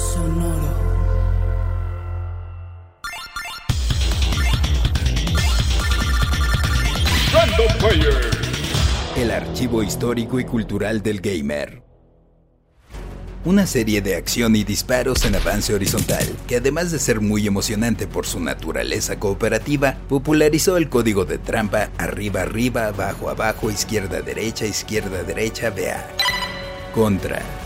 Sonoro. Random Player. El archivo histórico y cultural del gamer. Una serie de acción y disparos en avance horizontal, que además de ser muy emocionante por su naturaleza cooperativa, popularizó el código de trampa arriba arriba, abajo abajo, izquierda derecha, izquierda derecha, vea. Contra.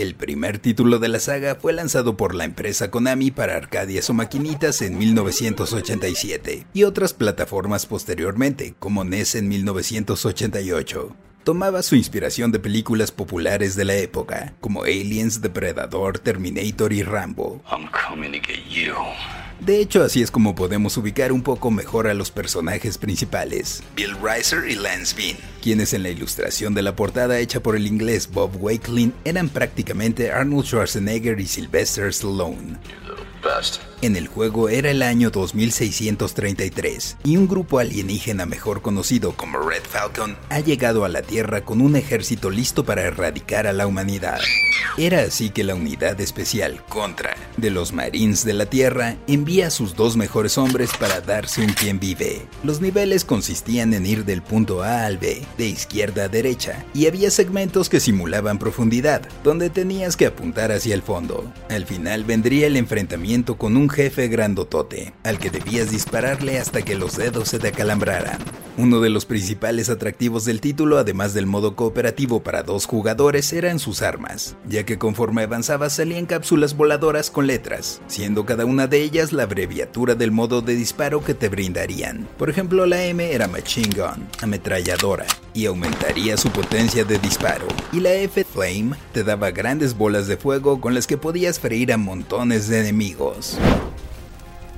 El primer título de la saga fue lanzado por la empresa Konami para arcadias o maquinitas en 1987 y otras plataformas posteriormente, como NES en 1988. Tomaba su inspiración de películas populares de la época, como Aliens, Depredador, Terminator y Rambo. De hecho, así es como podemos ubicar un poco mejor a los personajes principales, Bill Reiser y Lance Bean, quienes en la ilustración de la portada hecha por el inglés Bob Wakelin eran prácticamente Arnold Schwarzenegger y Sylvester Stallone. En el juego era el año 2633 y un grupo alienígena mejor conocido como Red Falcon ha llegado a la Tierra con un ejército listo para erradicar a la humanidad. Era así que la unidad especial Contra de los Marines de la Tierra envía a sus dos mejores hombres para darse un quien vive. Los niveles consistían en ir del punto A al B, de izquierda a derecha, y había segmentos que simulaban profundidad, donde tenías que apuntar hacia el fondo. Al final vendría el enfrentamiento con un jefe grandotote, al que debías dispararle hasta que los dedos se te acalambraran. Uno de los principales atractivos del título, además del modo cooperativo para dos jugadores, eran sus armas, ya que conforme avanzabas salían cápsulas voladoras con letras, siendo cada una de ellas la abreviatura del modo de disparo que te brindarían. Por ejemplo, la M era Machine Gun, ametralladora, y aumentaría su potencia de disparo, y la F Flame te daba grandes bolas de fuego con las que podías freír a montones de enemigos.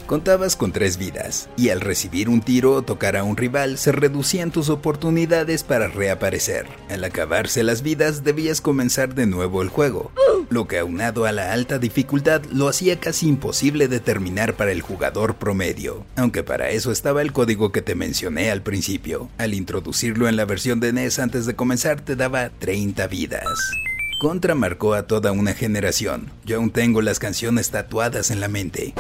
Contabas con tres vidas, y al recibir un tiro o tocar a un rival se reducían tus oportunidades para reaparecer. Al acabarse las vidas debías comenzar de nuevo el juego, lo que aunado a la alta dificultad lo hacía casi imposible determinar para el jugador promedio, aunque para eso estaba el código que te mencioné al principio. Al introducirlo en la versión de NES antes de comenzar te daba 30 vidas. Contra marcó a toda una generación. Yo aún tengo las canciones tatuadas en la mente.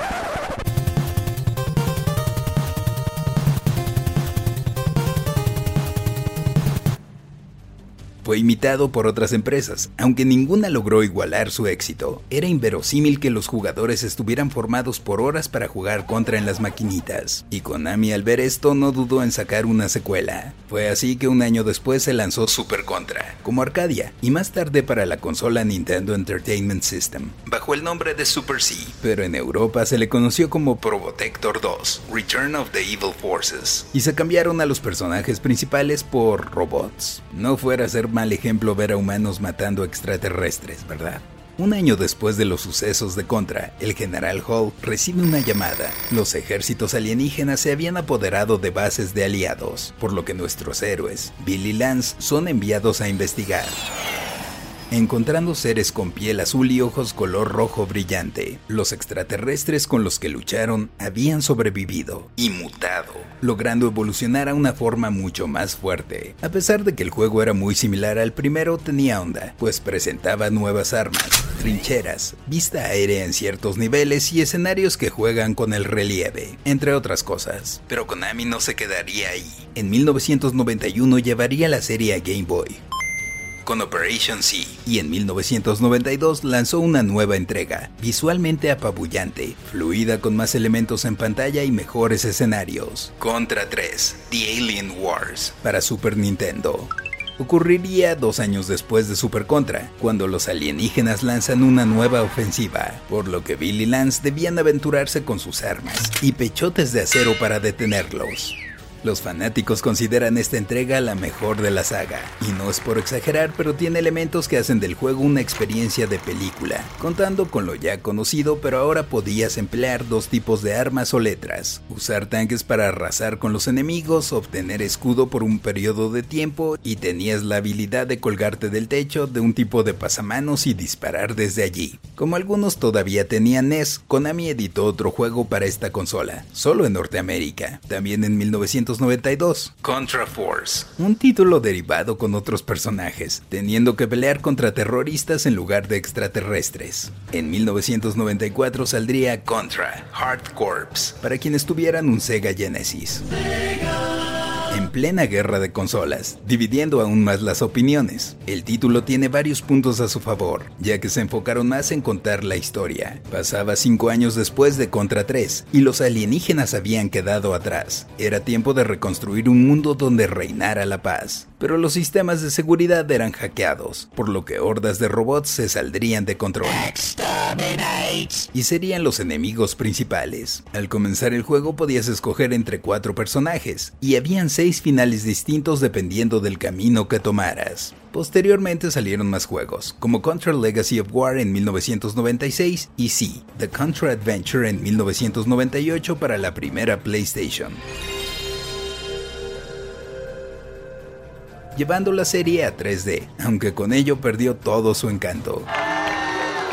Imitado por otras empresas, aunque ninguna logró igualar su éxito. Era inverosímil que los jugadores estuvieran formados por horas para jugar contra en las maquinitas, y Konami al ver esto no dudó en sacar una secuela. Fue así que un año después se lanzó Super Contra, como Arcadia, y más tarde para la consola Nintendo Entertainment System, bajo el nombre de Super C, pero en Europa se le conoció como Probotector 2, Return of the Evil Forces, y se cambiaron a los personajes principales por robots. No fuera a ser mal ejemplo ver a humanos matando extraterrestres, ¿verdad? Un año después de los sucesos de Contra, el general Hall recibe una llamada. Los ejércitos alienígenas se habían apoderado de bases de aliados, por lo que nuestros héroes, Bill y Lance, son enviados a investigar encontrando seres con piel azul y ojos color rojo brillante. Los extraterrestres con los que lucharon habían sobrevivido y mutado, logrando evolucionar a una forma mucho más fuerte. A pesar de que el juego era muy similar al primero, tenía onda, pues presentaba nuevas armas, trincheras, vista aérea en ciertos niveles y escenarios que juegan con el relieve, entre otras cosas. Pero Konami no se quedaría ahí. En 1991 llevaría la serie a Game Boy, Operation C y en 1992 lanzó una nueva entrega, visualmente apabullante, fluida con más elementos en pantalla y mejores escenarios. Contra 3, The Alien Wars, para Super Nintendo. Ocurriría dos años después de Super Contra, cuando los alienígenas lanzan una nueva ofensiva, por lo que Bill y Lance debían aventurarse con sus armas y pechotes de acero para detenerlos. Los fanáticos consideran esta entrega la mejor de la saga, y no es por exagerar, pero tiene elementos que hacen del juego una experiencia de película, contando con lo ya conocido, pero ahora podías emplear dos tipos de armas o letras, usar tanques para arrasar con los enemigos, obtener escudo por un periodo de tiempo y tenías la habilidad de colgarte del techo de un tipo de pasamanos y disparar desde allí. Como algunos todavía tenían NES, Konami editó otro juego para esta consola, solo en Norteamérica, también en 1992, Contra Force, un título derivado con otros personajes, teniendo que pelear contra terroristas en lugar de extraterrestres. En 1994 saldría Contra, Hard Corps, para quienes tuvieran un Sega Genesis en plena guerra de consolas, dividiendo aún más las opiniones. El título tiene varios puntos a su favor, ya que se enfocaron más en contar la historia. Pasaba cinco años después de Contra 3, y los alienígenas habían quedado atrás. Era tiempo de reconstruir un mundo donde reinara la paz. Pero los sistemas de seguridad eran hackeados, por lo que hordas de robots se saldrían de control. Y serían los enemigos principales. Al comenzar el juego podías escoger entre cuatro personajes, y habían seis finales distintos dependiendo del camino que tomaras. Posteriormente salieron más juegos, como Contra Legacy of War en 1996 y sí, The Contra Adventure en 1998 para la primera PlayStation. Llevando la serie a 3D, aunque con ello perdió todo su encanto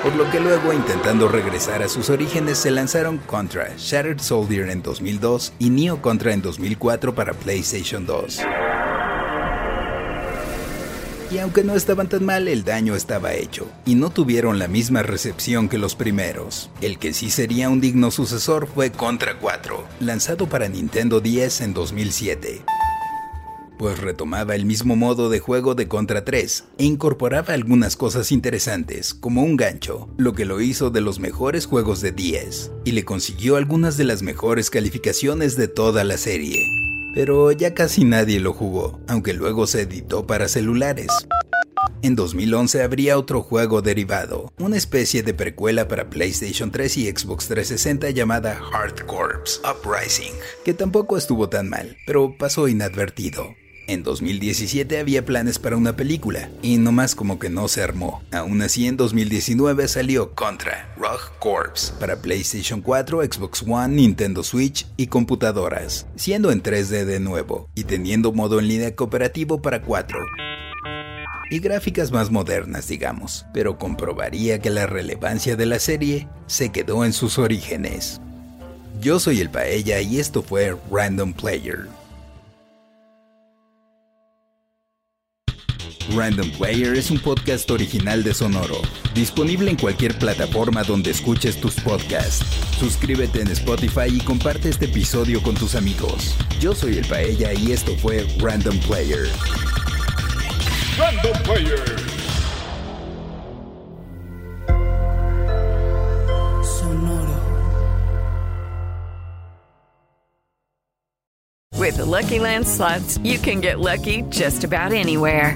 por lo que luego intentando regresar a sus orígenes se lanzaron Contra, Shattered Soldier en 2002 y Neo Contra en 2004 para PlayStation 2. Y aunque no estaban tan mal, el daño estaba hecho, y no tuvieron la misma recepción que los primeros. El que sí sería un digno sucesor fue Contra 4, lanzado para Nintendo 10 en 2007 pues retomaba el mismo modo de juego de Contra 3 e incorporaba algunas cosas interesantes, como un gancho, lo que lo hizo de los mejores juegos de 10, y le consiguió algunas de las mejores calificaciones de toda la serie. Pero ya casi nadie lo jugó, aunque luego se editó para celulares. En 2011 habría otro juego derivado, una especie de precuela para PlayStation 3 y Xbox 360 llamada Hard Corps Uprising, que tampoco estuvo tan mal, pero pasó inadvertido. En 2017 había planes para una película, y nomás como que no se armó. Aún así, en 2019 salió Contra, Rogue Corps, para PlayStation 4, Xbox One, Nintendo Switch y computadoras, siendo en 3D de nuevo, y teniendo modo en línea cooperativo para 4 y gráficas más modernas, digamos, pero comprobaría que la relevancia de la serie se quedó en sus orígenes. Yo soy el Paella y esto fue Random Player. Random Player es un podcast original de Sonoro, disponible en cualquier plataforma donde escuches tus podcasts. Suscríbete en Spotify y comparte este episodio con tus amigos. Yo soy el Paella y esto fue Random Player. Random Player. Sonoro. With the Lucky Land slots, you can get lucky just about anywhere.